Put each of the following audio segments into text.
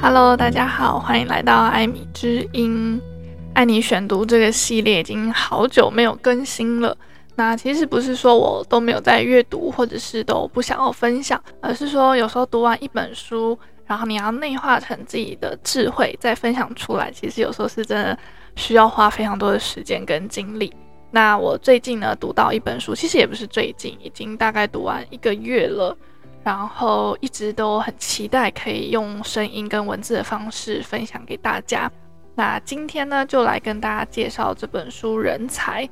Hello，大家好，欢迎来到艾米之音。爱你选读这个系列已经好久没有更新了。那其实不是说我都没有在阅读，或者是都不想要分享，而是说有时候读完一本书，然后你要内化成自己的智慧再分享出来，其实有时候是真的需要花非常多的时间跟精力。那我最近呢读到一本书，其实也不是最近，已经大概读完一个月了。然后一直都很期待可以用声音跟文字的方式分享给大家。那今天呢，就来跟大家介绍这本书《人才》。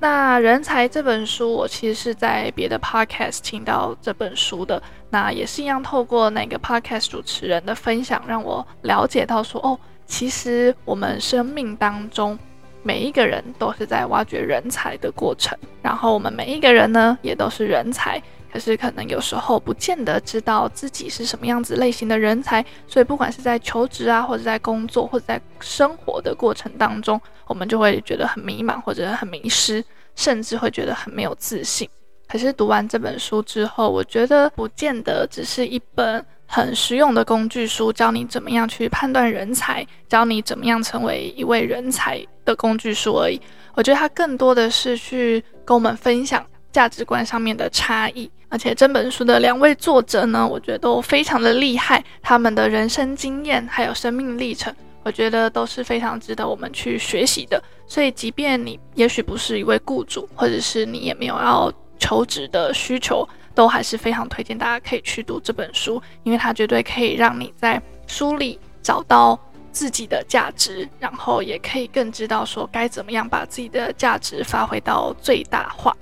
那《人才》这本书，我其实是在别的 podcast 听到这本书的。那也是一样，透过那个 podcast 主持人的分享，让我了解到说，哦，其实我们生命当中每一个人都是在挖掘人才的过程。然后我们每一个人呢，也都是人才。可是可能有时候不见得知道自己是什么样子类型的人才，所以不管是在求职啊，或者在工作，或者在生活的过程当中，我们就会觉得很迷茫，或者很迷失，甚至会觉得很没有自信。可是读完这本书之后，我觉得不见得只是一本很实用的工具书，教你怎么样去判断人才，教你怎么样成为一位人才的工具书而已。我觉得它更多的是去跟我们分享价值观上面的差异。而且这本书的两位作者呢，我觉得都非常的厉害，他们的人生经验还有生命历程，我觉得都是非常值得我们去学习的。所以，即便你也许不是一位雇主，或者是你也没有要求职的需求，都还是非常推荐大家可以去读这本书，因为它绝对可以让你在书里找到自己的价值，然后也可以更知道说该怎么样把自己的价值发挥到最大化。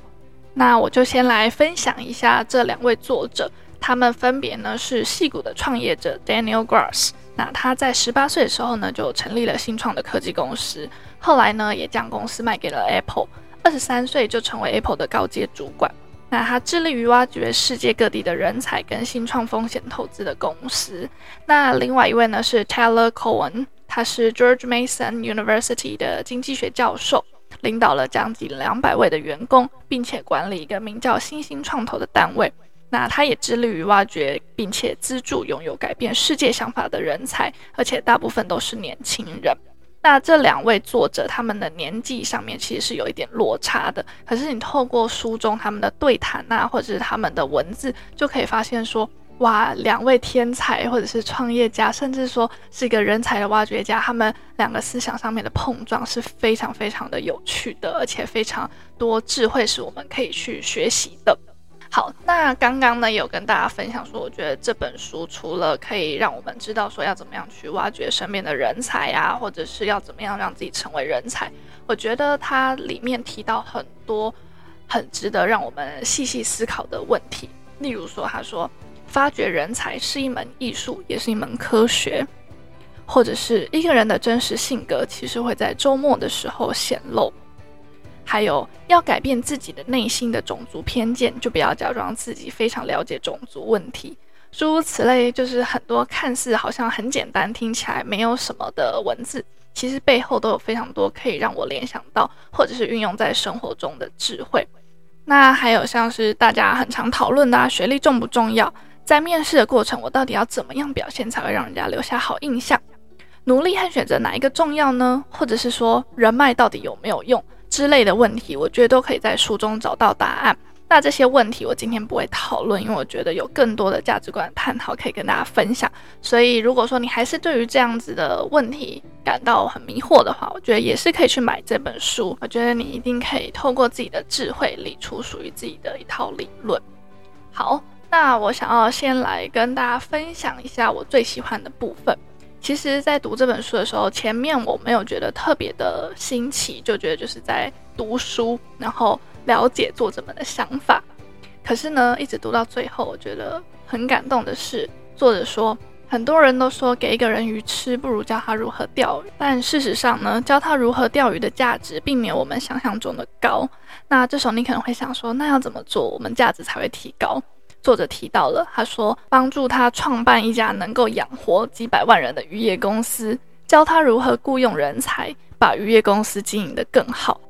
那我就先来分享一下这两位作者，他们分别呢是戏骨的创业者 Daniel Gross。那他在十八岁的时候呢就成立了新创的科技公司，后来呢也将公司卖给了 Apple。二十三岁就成为 Apple 的高阶主管。那他致力于挖掘世界各地的人才跟新创风险投资的公司。那另外一位呢是 Tyler Cohen，他是 George Mason University 的经济学教授。领导了将近两百位的员工，并且管理一个名叫“新兴创投”的单位。那他也致力于挖掘并且资助拥有改变世界想法的人才，而且大部分都是年轻人。那这两位作者他们的年纪上面其实是有一点落差的，可是你透过书中他们的对谈啊，或者是他们的文字，就可以发现说。哇，两位天才，或者是创业家，甚至说是一个人才的挖掘家，他们两个思想上面的碰撞是非常非常的有趣的，而且非常多智慧是我们可以去学习的。好，那刚刚呢有跟大家分享说，我觉得这本书除了可以让我们知道说要怎么样去挖掘身边的人才啊，或者是要怎么样让自己成为人才，我觉得它里面提到很多很值得让我们细细思考的问题，例如说他说。发掘人才是一门艺术，也是一门科学，或者是一个人的真实性格，其实会在周末的时候显露。还有，要改变自己的内心的种族偏见，就不要假装自己非常了解种族问题。诸如此类，就是很多看似好像很简单，听起来没有什么的文字，其实背后都有非常多可以让我联想到，或者是运用在生活中的智慧。那还有像是大家很常讨论的，学历重不重要？在面试的过程，我到底要怎么样表现才会让人家留下好印象？努力和选择哪一个重要呢？或者是说人脉到底有没有用之类的问题，我觉得都可以在书中找到答案。那这些问题我今天不会讨论，因为我觉得有更多的价值观探讨可以跟大家分享。所以如果说你还是对于这样子的问题感到很迷惑的话，我觉得也是可以去买这本书。我觉得你一定可以透过自己的智慧理出属于自己的一套理论。好。那我想要先来跟大家分享一下我最喜欢的部分。其实，在读这本书的时候，前面我没有觉得特别的新奇，就觉得就是在读书，然后了解作者们的想法。可是呢，一直读到最后，我觉得很感动的是，作者说，很多人都说给一个人鱼吃，不如教他如何钓鱼。但事实上呢，教他如何钓鱼的价值，并没有我们想象中的高。那这时候你可能会想说，那要怎么做，我们价值才会提高？作者提到了，他说帮助他创办一家能够养活几百万人的渔业公司，教他如何雇佣人才，把渔业公司经营得更好。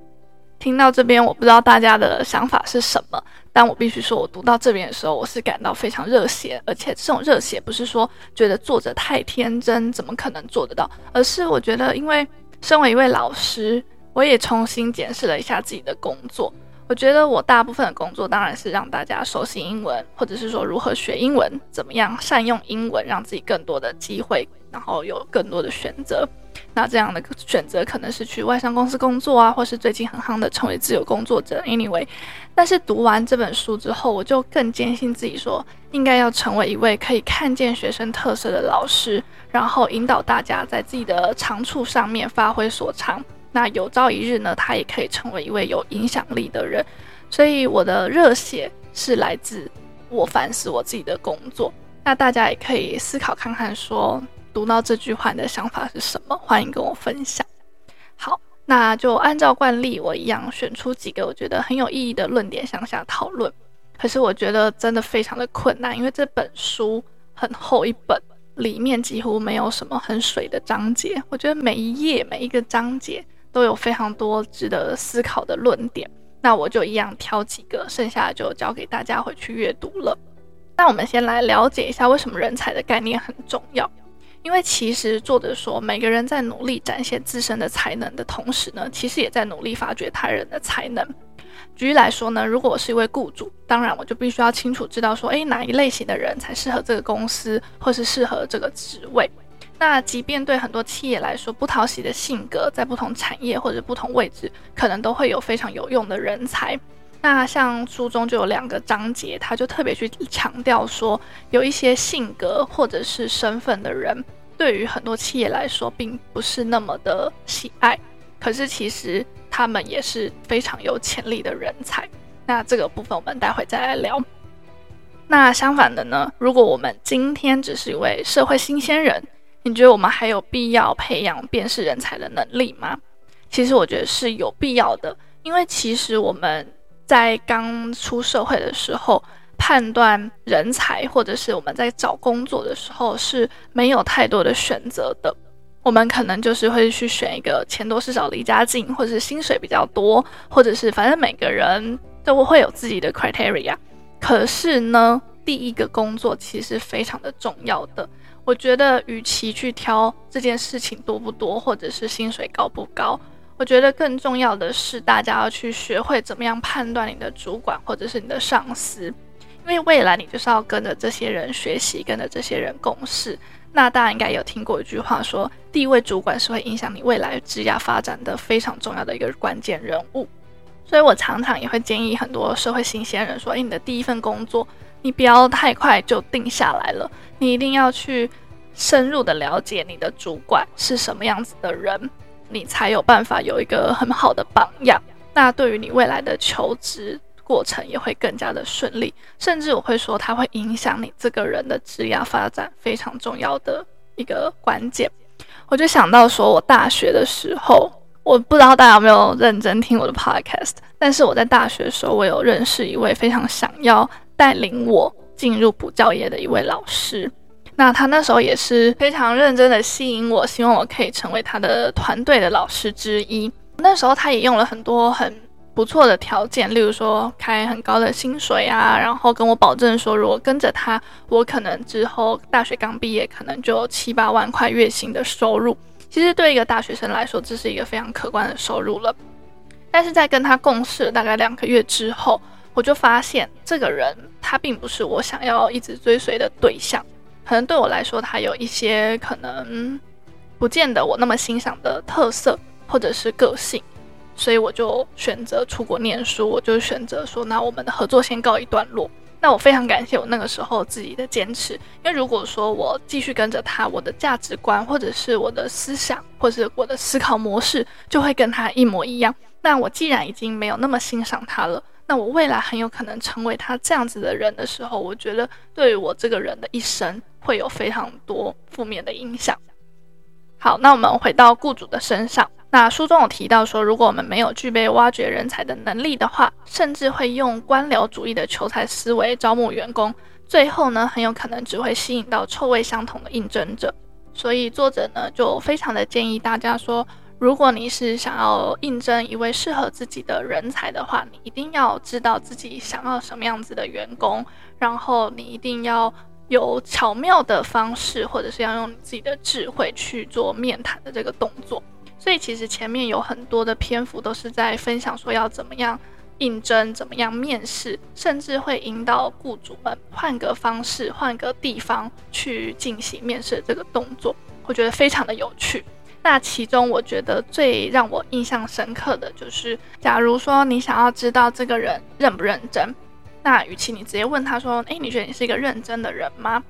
听到这边，我不知道大家的想法是什么，但我必须说，我读到这边的时候，我是感到非常热血，而且这种热血不是说觉得作者太天真，怎么可能做得到，而是我觉得，因为身为一位老师，我也重新检视了一下自己的工作。我觉得我大部分的工作当然是让大家熟悉英文，或者是说如何学英文，怎么样善用英文，让自己更多的机会，然后有更多的选择。那这样的选择可能是去外商公司工作啊，或是最近很夯的成为自由工作者。Anyway，但是读完这本书之后，我就更坚信自己说，应该要成为一位可以看见学生特色的老师，然后引导大家在自己的长处上面发挥所长。那有朝一日呢，他也可以成为一位有影响力的人。所以我的热血是来自我反思我自己的工作。那大家也可以思考看看，说读到这句话的想法是什么？欢迎跟我分享。好，那就按照惯例，我一样选出几个我觉得很有意义的论点向下讨论。可是我觉得真的非常的困难，因为这本书很厚一本，里面几乎没有什么很水的章节。我觉得每一页每一个章节。都有非常多值得思考的论点，那我就一样挑几个，剩下的就交给大家回去阅读了。那我们先来了解一下为什么人才的概念很重要。因为其实作者说，每个人在努力展现自身的才能的同时呢，其实也在努力发掘他人的才能。举例来说呢，如果我是一位雇主，当然我就必须要清楚知道说，诶，哪一类型的人才适合这个公司，或是适合这个职位。那即便对很多企业来说，不讨喜的性格，在不同产业或者不同位置，可能都会有非常有用的人才。那像书中就有两个章节，他就特别去强调说，有一些性格或者是身份的人，对于很多企业来说，并不是那么的喜爱。可是其实他们也是非常有潜力的人才。那这个部分我们待会再来聊。那相反的呢，如果我们今天只是一位社会新鲜人，你觉得我们还有必要培养辨识人才的能力吗？其实我觉得是有必要的，因为其实我们在刚出社会的时候，判断人才或者是我们在找工作的时候是没有太多的选择的。我们可能就是会去选一个钱多事少、离家近，或者是薪水比较多，或者是反正每个人都会有自己的 criteria。可是呢，第一个工作其实非常的重要的。我觉得，与其去挑这件事情多不多，或者是薪水高不高，我觉得更重要的是，大家要去学会怎么样判断你的主管或者是你的上司，因为未来你就是要跟着这些人学习，跟着这些人共事。那大家应该有听过一句话说，第一位主管是会影响你未来职业发展的非常重要的一个关键人物。所以我常常也会建议很多社会新鲜人说，诶，你的第一份工作。你不要太快就定下来了，你一定要去深入的了解你的主管是什么样子的人，你才有办法有一个很好的榜样。那对于你未来的求职过程也会更加的顺利，甚至我会说它会影响你这个人的职业发展非常重要的一个关键。我就想到说，我大学的时候，我不知道大家有没有认真听我的 podcast，但是我在大学的时候，我有认识一位非常想要。带领我进入补教业的一位老师，那他那时候也是非常认真的吸引我，希望我可以成为他的团队的老师之一。那时候他也用了很多很不错的条件，例如说开很高的薪水啊，然后跟我保证说，如果跟着他，我可能之后大学刚毕业，可能就七八万块月薪的收入。其实对一个大学生来说，这是一个非常可观的收入了。但是在跟他共事大概两个月之后，我就发现这个人他并不是我想要一直追随的对象，可能对我来说他有一些可能不见得我那么欣赏的特色或者是个性，所以我就选择出国念书，我就选择说，那我们的合作先告一段落。那我非常感谢我那个时候自己的坚持，因为如果说我继续跟着他，我的价值观或者是我的思想或者是我的思考模式就会跟他一模一样。那我既然已经没有那么欣赏他了。那我未来很有可能成为他这样子的人的时候，我觉得对于我这个人的一生会有非常多负面的影响。好，那我们回到雇主的身上。那书中有提到说，如果我们没有具备挖掘人才的能力的话，甚至会用官僚主义的求才思维招募员工，最后呢，很有可能只会吸引到臭味相同的应征者。所以作者呢就非常的建议大家说，如果你是想要应征一位适合自己的人才的话，你一定要知道自己想要什么样子的员工，然后你一定要有巧妙的方式，或者是要用你自己的智慧去做面谈的这个动作。所以其实前面有很多的篇幅都是在分享说要怎么样应征，怎么样面试，甚至会引导雇主们换个方式、换个地方去进行面试这个动作，我觉得非常的有趣。那其中我觉得最让我印象深刻的就是，假如说你想要知道这个人认不认真，那与其你直接问他说：“诶，你觉得你是一个认真的人吗？”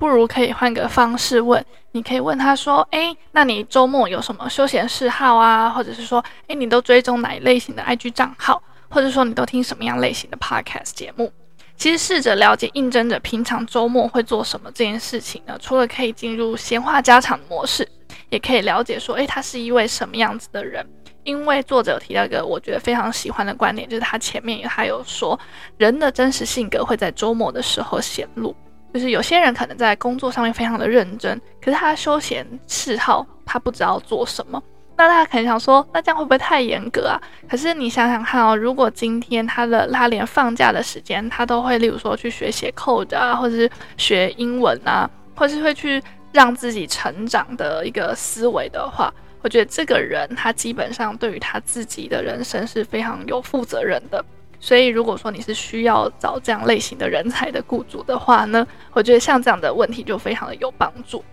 不如可以换个方式问，你可以问他说：“诶，那你周末有什么休闲嗜好啊？或者是说，诶，你都追踪哪一类型的 IG 账号？或者说你都听什么样类型的 Podcast 节目？”其实试着了解应征者平常周末会做什么这件事情呢，除了可以进入闲话家常的模式，也可以了解说，诶，他是一位什么样子的人。因为作者有提到一个我觉得非常喜欢的观点，就是他前面他有说，人的真实性格会在周末的时候显露。就是有些人可能在工作上面非常的认真，可是他休闲嗜好他不知道做什么。那大家可能想说，那这样会不会太严格啊？可是你想想看哦，如果今天他的他连放假的时间他都会，例如说去学写 code 啊，或者是学英文啊，或者是会去让自己成长的一个思维的话，我觉得这个人他基本上对于他自己的人生是非常有负责任的。所以，如果说你是需要找这样类型的人才的雇主的话呢，我觉得像这样的问题就非常的有帮助。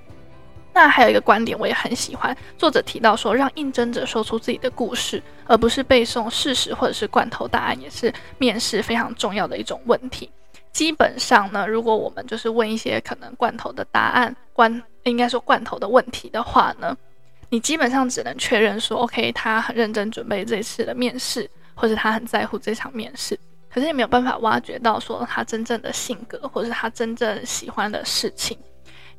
那还有一个观点我也很喜欢，作者提到说，让应征者说出自己的故事，而不是背诵事实或者是罐头答案，也是面试非常重要的一种问题。基本上呢，如果我们就是问一些可能罐头的答案，罐应该说罐头的问题的话呢，你基本上只能确认说，OK，他很认真准备这次的面试。或者他很在乎这场面试，可是也没有办法挖掘到说他真正的性格，或者是他真正喜欢的事情。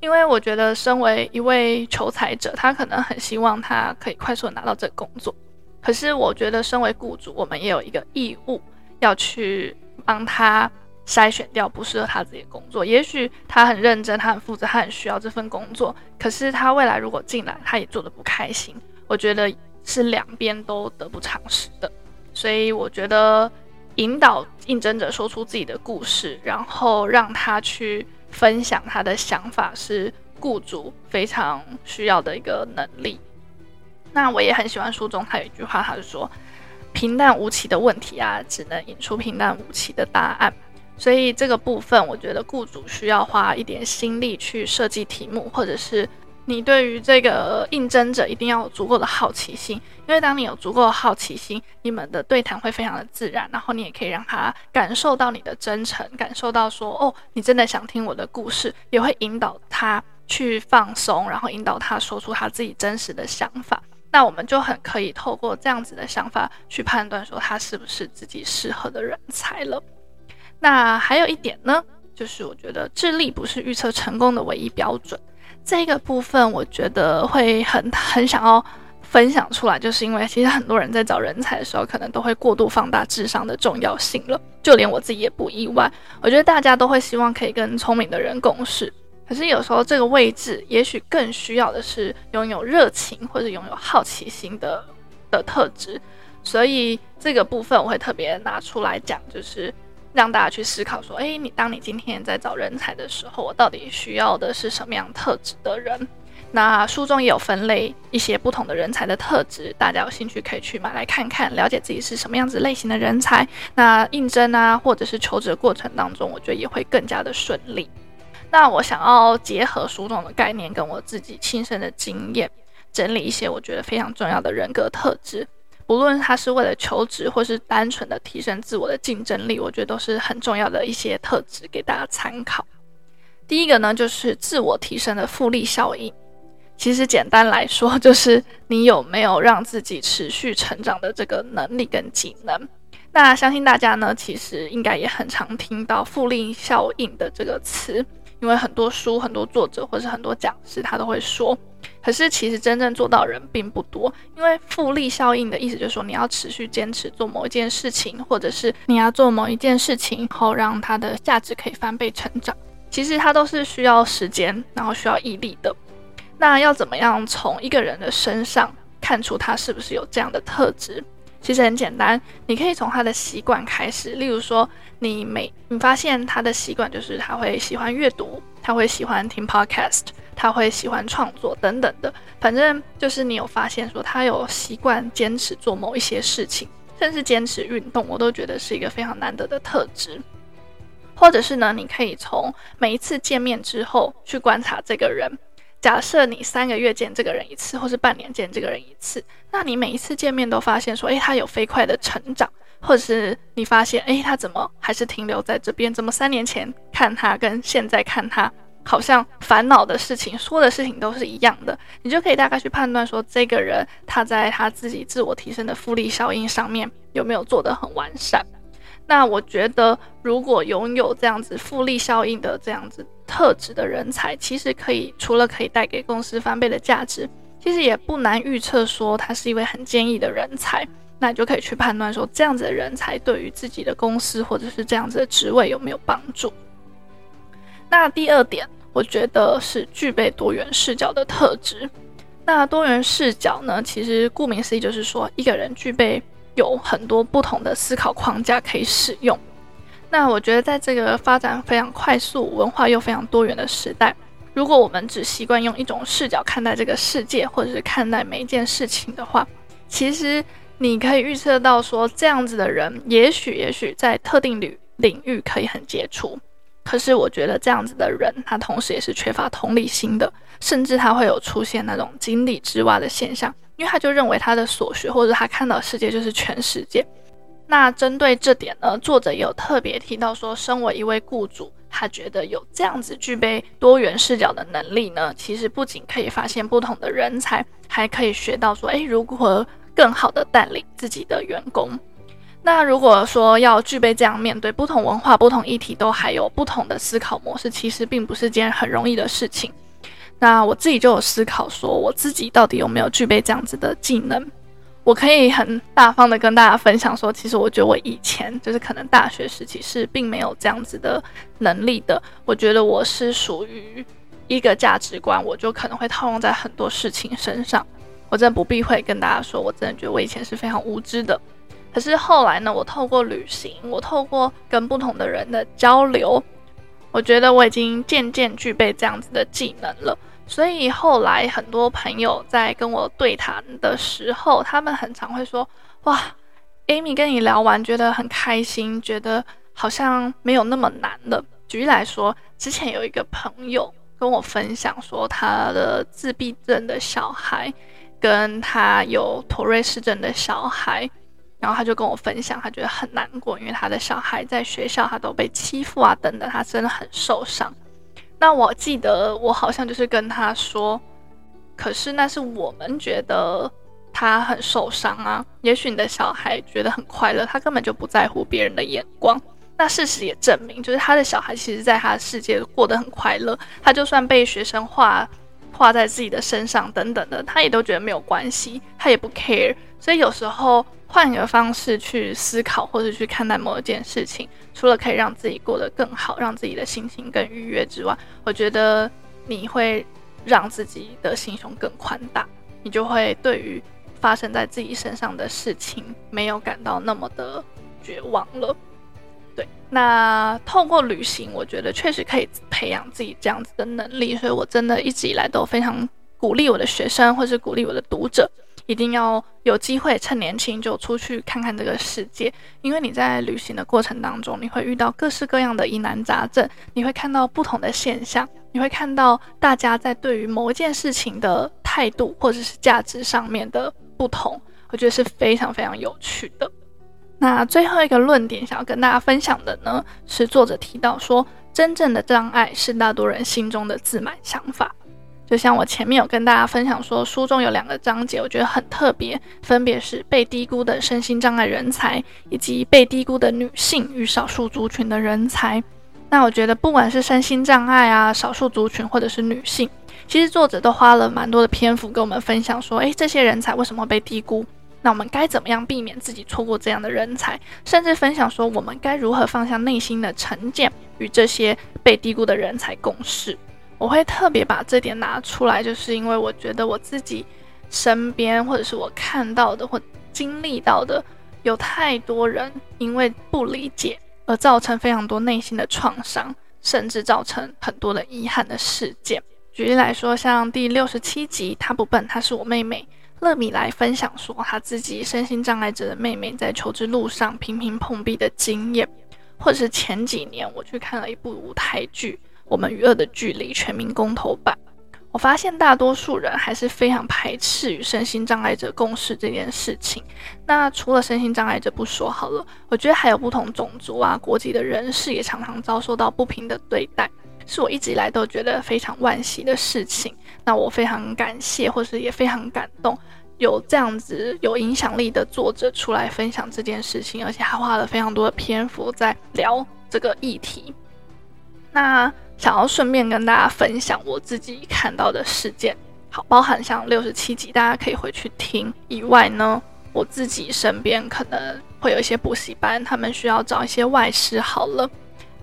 因为我觉得，身为一位求才者，他可能很希望他可以快速的拿到这个工作。可是我觉得，身为雇主，我们也有一个义务要去帮他筛选掉不适合他自己的工作。也许他很认真，他很负责，他很需要这份工作。可是他未来如果进来，他也做得不开心，我觉得是两边都得不偿失的。所以我觉得，引导应征者说出自己的故事，然后让他去分享他的想法，是雇主非常需要的一个能力。那我也很喜欢书中他有一句话，他就说：“平淡无奇的问题啊，只能引出平淡无奇的答案。”所以这个部分，我觉得雇主需要花一点心力去设计题目，或者是。你对于这个应征者一定要有足够的好奇心，因为当你有足够的好奇心，你们的对谈会非常的自然，然后你也可以让他感受到你的真诚，感受到说，哦，你真的想听我的故事，也会引导他去放松，然后引导他说出他自己真实的想法。那我们就很可以透过这样子的想法去判断说他是不是自己适合的人才了。那还有一点呢，就是我觉得智力不是预测成功的唯一标准。这个部分我觉得会很很想要分享出来，就是因为其实很多人在找人才的时候，可能都会过度放大智商的重要性了，就连我自己也不意外。我觉得大家都会希望可以跟聪明的人共事，可是有时候这个位置也许更需要的是拥有热情或者拥有好奇心的的特质，所以这个部分我会特别拿出来讲，就是。让大家去思考说，诶，你当你今天在找人才的时候，我到底需要的是什么样特质的人？那书中也有分类一些不同的人才的特质，大家有兴趣可以去买来看看，了解自己是什么样子类型的人才。那应征啊，或者是求职的过程当中，我觉得也会更加的顺利。那我想要结合书中的概念跟我自己亲身的经验，整理一些我觉得非常重要的人格特质。无论他是为了求职，或是单纯的提升自我的竞争力，我觉得都是很重要的一些特质，给大家参考。第一个呢，就是自我提升的复利效应。其实简单来说，就是你有没有让自己持续成长的这个能力跟技能。那相信大家呢，其实应该也很常听到复利效应的这个词。因为很多书、很多作者或是很多讲师，他都会说，可是其实真正做到人并不多。因为复利效应的意思就是说，你要持续坚持做某一件事情，或者是你要做某一件事情后，让它的价值可以翻倍成长。其实它都是需要时间，然后需要毅力的。那要怎么样从一个人的身上看出他是不是有这样的特质？其实很简单，你可以从他的习惯开始。例如说，你每你发现他的习惯就是他会喜欢阅读，他会喜欢听 podcast，他会喜欢创作等等的。反正就是你有发现说他有习惯坚持做某一些事情，甚至坚持运动，我都觉得是一个非常难得的特质。或者是呢，你可以从每一次见面之后去观察这个人。假设你三个月见这个人一次，或是半年见这个人一次，那你每一次见面都发现说，诶，他有飞快的成长，或者是你发现，诶，他怎么还是停留在这边？怎么三年前看他跟现在看他，好像烦恼的事情、说的事情都是一样的，你就可以大概去判断说，这个人他在他自己自我提升的复利效应上面有没有做得很完善。那我觉得，如果拥有这样子复利效应的这样子特质的人才，其实可以除了可以带给公司翻倍的价值，其实也不难预测说他是一位很坚毅的人才。那你就可以去判断说，这样子的人才对于自己的公司或者是这样子的职位有没有帮助。那第二点，我觉得是具备多元视角的特质。那多元视角呢，其实顾名思义就是说，一个人具备。有很多不同的思考框架可以使用。那我觉得，在这个发展非常快速、文化又非常多元的时代，如果我们只习惯用一种视角看待这个世界，或者是看待每一件事情的话，其实你可以预测到说，这样子的人，也许也许在特定领领域可以很杰出。可是，我觉得这样子的人，他同时也是缺乏同理心的，甚至他会有出现那种井底之蛙的现象。因为他就认为他的所学或者他看到世界就是全世界。那针对这点呢，作者也有特别提到说，身为一位雇主，他觉得有这样子具备多元视角的能力呢，其实不仅可以发现不同的人才，还可以学到说，诶，如何更好的带领自己的员工。那如果说要具备这样面对不同文化、不同议题都还有不同的思考模式，其实并不是件很容易的事情。那我自己就有思考说，我自己到底有没有具备这样子的技能？我可以很大方的跟大家分享说，其实我觉得我以前就是可能大学时期是并没有这样子的能力的。我觉得我是属于一个价值观，我就可能会套用在很多事情身上。我真的不避讳跟大家说，我真的觉得我以前是非常无知的。可是后来呢，我透过旅行，我透过跟不同的人的交流。我觉得我已经渐渐具备这样子的技能了，所以后来很多朋友在跟我对谈的时候，他们很常会说：“哇，Amy 跟你聊完觉得很开心，觉得好像没有那么难了。”举例来说，之前有一个朋友跟我分享说，他的自闭症的小孩跟他有妥瑞氏症的小孩。然后他就跟我分享，他觉得很难过，因为他的小孩在学校他都被欺负啊，等等，他真的很受伤。那我记得我好像就是跟他说，可是那是我们觉得他很受伤啊，也许你的小孩觉得很快乐，他根本就不在乎别人的眼光。那事实也证明，就是他的小孩其实在他的世界过得很快乐，他就算被学生画画在自己的身上等等的，他也都觉得没有关系，他也不 care。所以有时候。换个方式去思考，或者去看待某一件事情，除了可以让自己过得更好，让自己的心情更愉悦之外，我觉得你会让自己的心胸更宽大，你就会对于发生在自己身上的事情没有感到那么的绝望了。对，那透过旅行，我觉得确实可以培养自己这样子的能力，所以我真的一直以来都非常鼓励我的学生，或是鼓励我的读者。一定要有机会趁年轻就出去看看这个世界，因为你在旅行的过程当中，你会遇到各式各样的疑难杂症，你会看到不同的现象，你会看到大家在对于某一件事情的态度或者是价值上面的不同，我觉得是非常非常有趣的。那最后一个论点想要跟大家分享的呢，是作者提到说，真正的障碍是大多人心中的自满想法。就像我前面有跟大家分享说，书中有两个章节，我觉得很特别，分别是被低估的身心障碍人才，以及被低估的女性与少数族群的人才。那我觉得，不管是身心障碍啊、少数族群或者是女性，其实作者都花了蛮多的篇幅跟我们分享说，诶，这些人才为什么被低估？那我们该怎么样避免自己错过这样的人才？甚至分享说，我们该如何放下内心的成见，与这些被低估的人才共事。我会特别把这点拿出来，就是因为我觉得我自己身边或者是我看到的或经历到的，有太多人因为不理解而造成非常多内心的创伤，甚至造成很多的遗憾的事件。举例来说，像第六十七集，她不笨，她是我妹妹。乐米来分享说，他自己身心障碍者的妹妹在求职路上频频碰壁的经验，或者是前几年我去看了一部舞台剧《我们与恶的距离》全民公投版，我发现大多数人还是非常排斥与身心障碍者共事这件事情。那除了身心障碍者不说好了，我觉得还有不同种族啊、国籍的人士也常常遭受到不平的对待。是我一直以来都觉得非常惋惜的事情。那我非常感谢，或是也非常感动，有这样子有影响力的作者出来分享这件事情，而且还花了非常多的篇幅在聊这个议题。那想要顺便跟大家分享我自己看到的事件，好，包含像六十七集，大家可以回去听以外呢，我自己身边可能会有一些补习班，他们需要找一些外师，好了。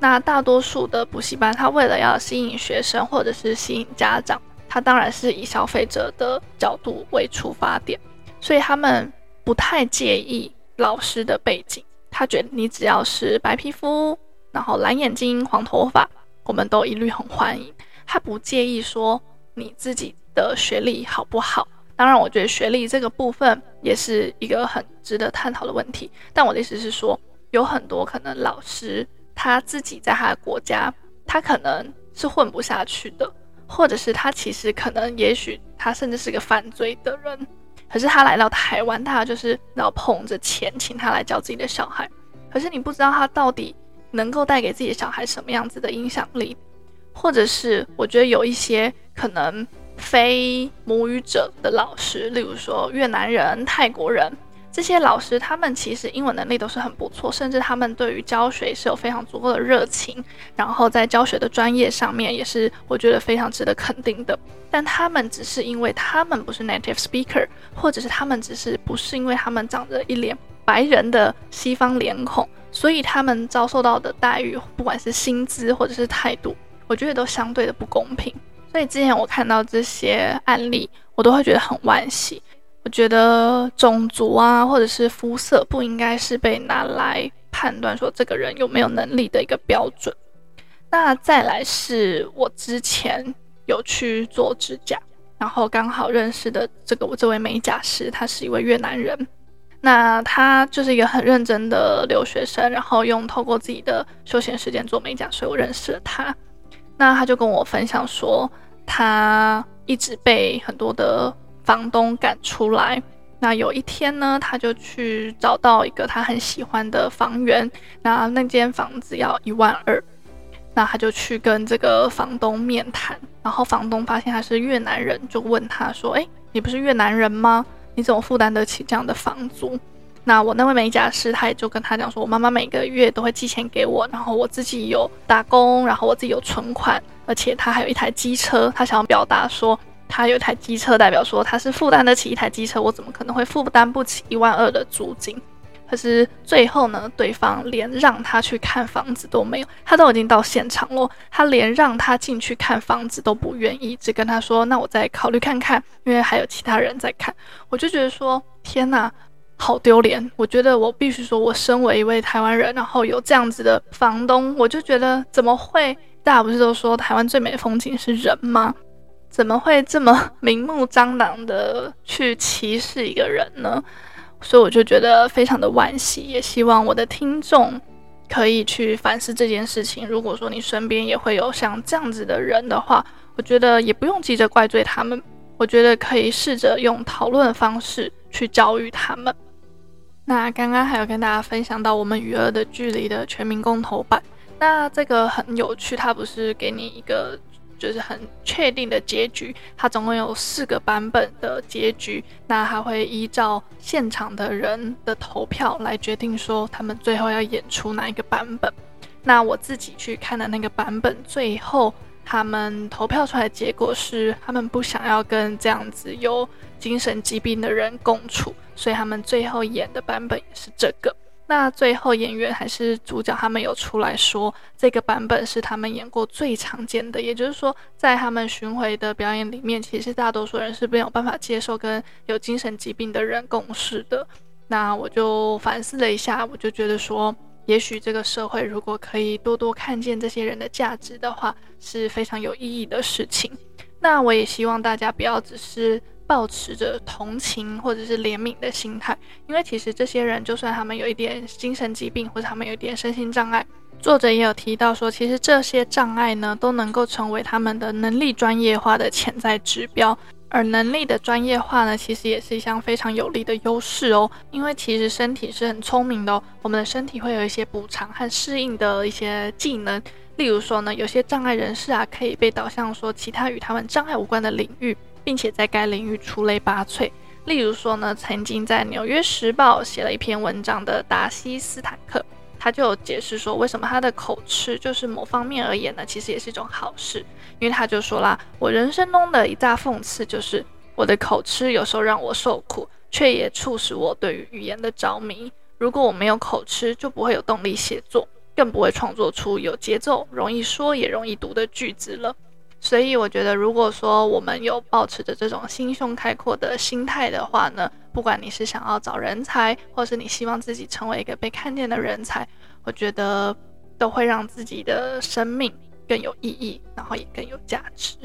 那大多数的补习班，他为了要吸引学生或者是吸引家长，他当然是以消费者的角度为出发点，所以他们不太介意老师的背景。他觉得你只要是白皮肤，然后蓝眼睛、黄头发，我们都一律很欢迎。他不介意说你自己的学历好不好。当然，我觉得学历这个部分也是一个很值得探讨的问题。但我的意思是说，有很多可能老师。他自己在他的国家，他可能是混不下去的，或者是他其实可能，也许他甚至是个犯罪的人，可是他来到台湾，他就是要捧着钱请他来教自己的小孩，可是你不知道他到底能够带给自己的小孩什么样子的影响力，或者是我觉得有一些可能非母语者的老师，例如说越南人、泰国人。这些老师，他们其实英文能力都是很不错，甚至他们对于教学是有非常足够的热情，然后在教学的专业上面也是我觉得非常值得肯定的。但他们只是因为他们不是 native speaker，或者是他们只是不是因为他们长着一脸白人的西方脸孔，所以他们遭受到的待遇，不管是薪资或者是态度，我觉得都相对的不公平。所以之前我看到这些案例，我都会觉得很惋惜。我觉得种族啊，或者是肤色，不应该是被拿来判断说这个人有没有能力的一个标准。那再来是我之前有去做指甲，然后刚好认识的这个我这位美甲师，他是一位越南人。那他就是一个很认真的留学生，然后用透过自己的休闲时间做美甲，所以我认识了他。那他就跟我分享说，他一直被很多的房东赶出来，那有一天呢，他就去找到一个他很喜欢的房源，那那间房子要一万二，那他就去跟这个房东面谈，然后房东发现他是越南人，就问他说：“哎，你不是越南人吗？你怎么负担得起这样的房租？”那我那位美甲师他也就跟他讲说：“我妈妈每个月都会寄钱给我，然后我自己有打工，然后我自己有存款，而且他还有一台机车，他想要表达说。”他有台机车，代表说他是负担得起一台机车，我怎么可能会负担不起一万二的租金？可是最后呢，对方连让他去看房子都没有，他都已经到现场了，他连让他进去看房子都不愿意，只跟他说：“那我再考虑看看，因为还有其他人在看。”我就觉得说：“天哪，好丢脸！”我觉得我必须说，我身为一位台湾人，然后有这样子的房东，我就觉得怎么会？大家不是都说台湾最美的风景是人吗？怎么会这么明目张胆的去歧视一个人呢？所以我就觉得非常的惋惜，也希望我的听众可以去反思这件事情。如果说你身边也会有像这样子的人的话，我觉得也不用急着怪罪他们，我觉得可以试着用讨论的方式去教育他们。那刚刚还有跟大家分享到我们与恶的距离的全民公投版，那这个很有趣，它不是给你一个。就是很确定的结局，它总共有四个版本的结局，那还会依照现场的人的投票来决定说他们最后要演出哪一个版本。那我自己去看的那个版本，最后他们投票出来的结果是，他们不想要跟这样子有精神疾病的人共处，所以他们最后演的版本也是这个。那最后演员还是主角，他们有出来说，这个版本是他们演过最常见的，也就是说，在他们巡回的表演里面，其实大多数人是没有办法接受跟有精神疾病的人共事的。那我就反思了一下，我就觉得说，也许这个社会如果可以多多看见这些人的价值的话，是非常有意义的事情。那我也希望大家不要只是。抱持着同情或者是怜悯的心态，因为其实这些人就算他们有一点精神疾病，或者他们有一点身心障碍，作者也有提到说，其实这些障碍呢都能够成为他们的能力专业化的潜在指标，而能力的专业化呢，其实也是一项非常有利的优势哦，因为其实身体是很聪明的哦，我们的身体会有一些补偿和适应的一些技能，例如说呢，有些障碍人士啊，可以被导向说其他与他们障碍无关的领域。并且在该领域出类拔萃。例如说呢，曾经在《纽约时报》写了一篇文章的达西斯坦克，他就解释说，为什么他的口吃就是某方面而言呢，其实也是一种好事。因为他就说啦，我人生中的一大讽刺就是，我的口吃有时候让我受苦，却也促使我对于语言的着迷。如果我没有口吃，就不会有动力写作，更不会创作出有节奏、容易说也容易读的句子了。所以我觉得，如果说我们有抱持着这种心胸开阔的心态的话呢，不管你是想要找人才，或是你希望自己成为一个被看见的人才，我觉得都会让自己的生命更有意义，然后也更有价值。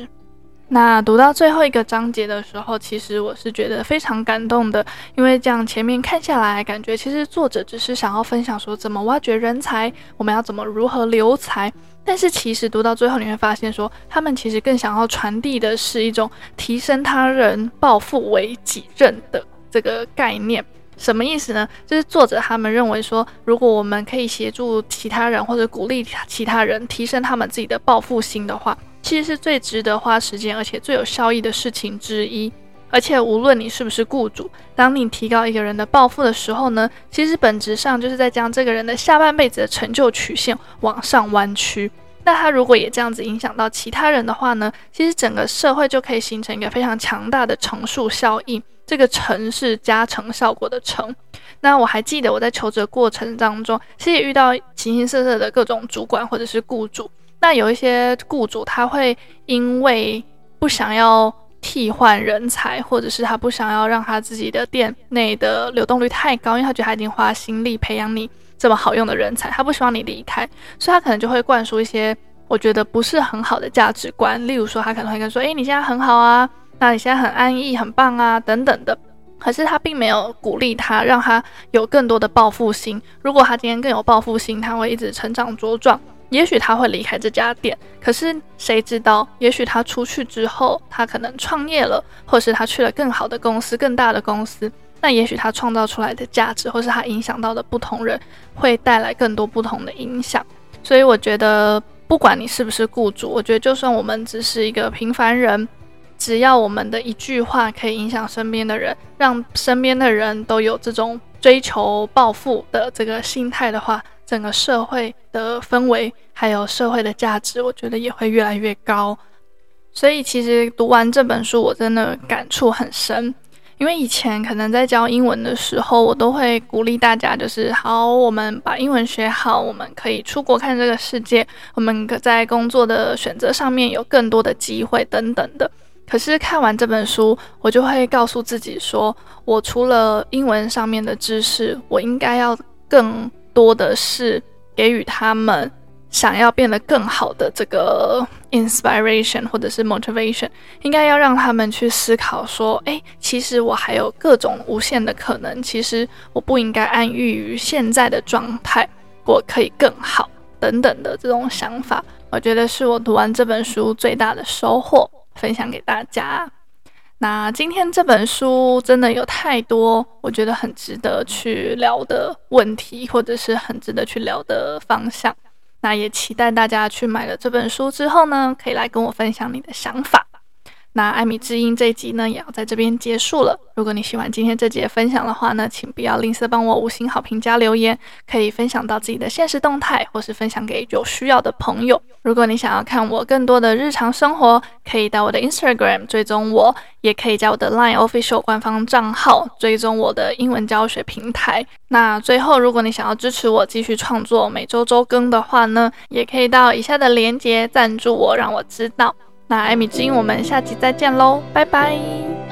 那读到最后一个章节的时候，其实我是觉得非常感动的，因为这样前面看下来，感觉其实作者只是想要分享说怎么挖掘人才，我们要怎么如何留才。但是其实读到最后，你会发现说，他们其实更想要传递的是一种提升他人、抱负为己任的这个概念。什么意思呢？就是作者他们认为说，如果我们可以协助其他人或者鼓励其他人提升他们自己的抱负心的话。其实是最值得花时间，而且最有效益的事情之一。而且无论你是不是雇主，当你提高一个人的抱负的时候呢，其实本质上就是在将这个人的下半辈子的成就曲线往上弯曲。那他如果也这样子影响到其他人的话呢，其实整个社会就可以形成一个非常强大的乘数效应。这个乘是加成效果的乘。那我还记得我在求职过程当中，其实也遇到形形色色的各种主管或者是雇主。那有一些雇主，他会因为不想要替换人才，或者是他不想要让他自己的店内的流动率太高，因为他觉得他已经花心力培养你这么好用的人才，他不希望你离开，所以他可能就会灌输一些我觉得不是很好的价值观。例如说，他可能会跟说：“诶，你现在很好啊，那你现在很安逸，很棒啊，等等的。”可是他并没有鼓励他，让他有更多的报复心。如果他今天更有报复心，他会一直成长茁壮。也许他会离开这家店，可是谁知道？也许他出去之后，他可能创业了，或是他去了更好的公司、更大的公司。那也许他创造出来的价值，或是他影响到的不同人，会带来更多不同的影响。所以我觉得，不管你是不是雇主，我觉得就算我们只是一个平凡人，只要我们的一句话可以影响身边的人，让身边的人都有这种追求暴富的这个心态的话，整个社会的氛围，还有社会的价值，我觉得也会越来越高。所以，其实读完这本书，我真的感触很深。因为以前可能在教英文的时候，我都会鼓励大家，就是好，我们把英文学好，我们可以出国看这个世界，我们在工作的选择上面有更多的机会等等的。可是看完这本书，我就会告诉自己说，我除了英文上面的知识，我应该要更。多的是给予他们想要变得更好的这个 inspiration 或者是 motivation，应该要让他们去思考说，诶，其实我还有各种无限的可能，其实我不应该安逸于现在的状态，我可以更好等等的这种想法，我觉得是我读完这本书最大的收获，分享给大家。那今天这本书真的有太多我觉得很值得去聊的问题，或者是很值得去聊的方向。那也期待大家去买了这本书之后呢，可以来跟我分享你的想法。那艾米之音这一集呢，也要在这边结束了。如果你喜欢今天这集的分享的话呢，请不要吝啬帮我五星好评加留言，可以分享到自己的现实动态，或是分享给有需要的朋友。如果你想要看我更多的日常生活，可以到我的 Instagram 追踪我，也可以在我的 Line Official 官方账号追踪我的英文教学平台。那最后，如果你想要支持我继续创作，每周周更的话呢，也可以到以下的链接赞助我，让我知道。那艾米金，我们下集再见喽，拜拜。